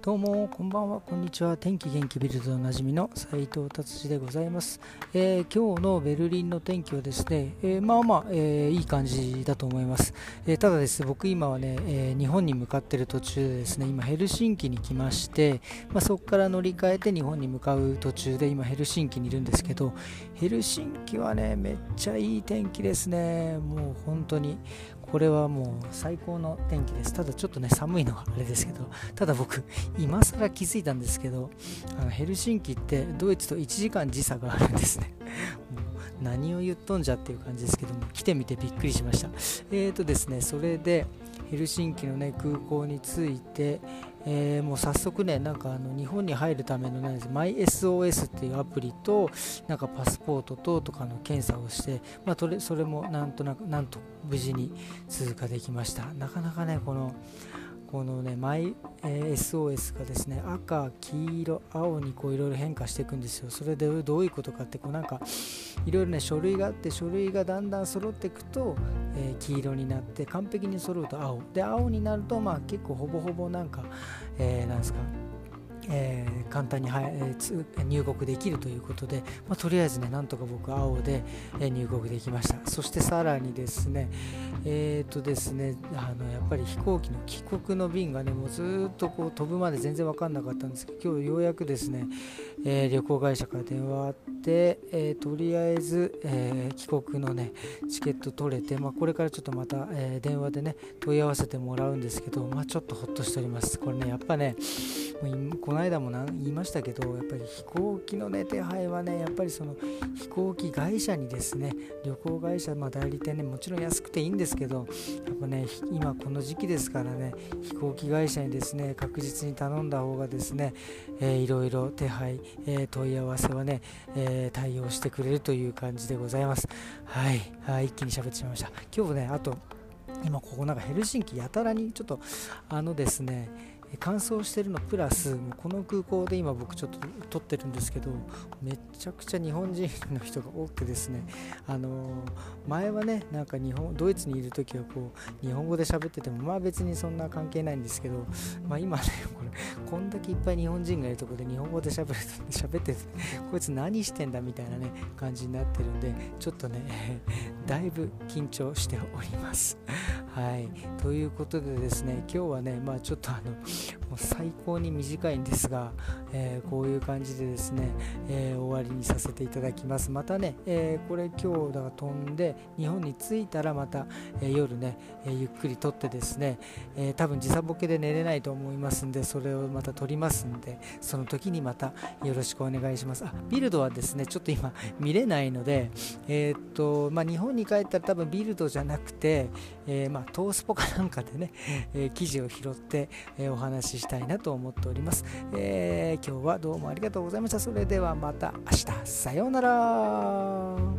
どうもこんばんは。こんにちは。天気元気ビルドおなじみの斉藤達治でございます、えー、今日のベルリンの天気はですね、えー、まあまあ、えー、いい感じだと思います、えただです僕今はね、え日本に向かっている途中でですね今ヘルシンキに来まして、まあ、そこから乗り換えて日本に向かう途中で今ヘルシンキにいるんですけどヘルシンキはねめっちゃいい天気ですね。もう本当にこれはもう最高の天気です。ただちょっとね、寒いのはあれですけど、ただ僕、今更気づいたんですけど、あのヘルシンキってドイツと1時間時差があるんですね。何を言っとんじゃっていう感じですけども、来てみてびっくりしました。えーとですね、それで、ヘルシンキの、ね、空港に着いて、えー、もう早速ね、なんかあの日本に入るためのね、MySOS っていうアプリと、なんかパスポートととかの検査をして、まあ、それもなんとなく、なんと無事に通過できました。なかなかね、この、このね、マイ、えー、SOS がですね、赤、黄色、青にこういろいろ変化していくんですよ。それでどういうことかって、こうなんか、いろいろね、書類があって、書類がだんだん揃っていくと、えー、黄色になって、完璧に揃うと青。で、青になると、まあ結構ほぼほぼなんか、えー、なんですか、えー、簡単に、はえ、入国できるということで、まあ、とりあえずね、なんとか僕、青で、え、入国できました。そしてさらにですね、えーとですね、あのやっぱり飛行機の帰国の便がね、もうずっとこう飛ぶまで全然分かんなかったんですけど、今日ようやくですね、え、旅行会社から電話あって、えー、とりあえず、えー、帰国のね、チケット取れて、まあ、これからちょっとまた、え電話でね、問い合わせてもらうんですけど、まあ、ちょっとほっとしております。これね、やっぱね、この間も言いましたけどやっぱり飛行機の、ね、手配はねやっぱりその飛行機会社にですね旅行会社、まあ、代理店ねもちろん安くていいんですけどやっぱね今この時期ですからね飛行機会社にですね確実に頼んだ方がですね、えー、いろいろ手配、えー、問い合わせはね、え、対応してくれるという感じでございます。はい。はい。一気に喋ってしまいました。今日ねあと今ここなんかヘルシンキやたらにちょっとあのですね乾燥してるのプラスこの空港で今僕ちょっと撮ってるんですけどめちゃくちゃ日本人の人が多くてですね。あの前はねなんか日本ドイツにいる時はこう日本語で喋っててもまあ別にそんな関係ないんですけど、まあ、今ねこれこんだけいっぱい日本人がいるとこで日本語で喋る喋っててこいつ何してんだみたいなね感じになってるんでちょっとねだいぶ緊張しております。はい。ということでですね今日はねまあちょっとあのもう最高に短いんですが、えー、こういう感じでですね、えー、終わりにさせていただきます。またね、えー、これ今日だから飛んで日本に着いたらまた、え夜ね、えゆっくり撮ってですね、え多分時差ボケで寝れないと思いますんでそれをまた撮りますんでその時にまたよろしくお願いします。あビルドはですねちょっと今見れないのでえっとまあ、日本に帰ったら多分ビルドじゃなくて、えまあ、トースポかなんかでね、え記事を拾って、えお話ししたいなと思っております、え、今日はどうもありがとうございました。それではまた明日。さようなら。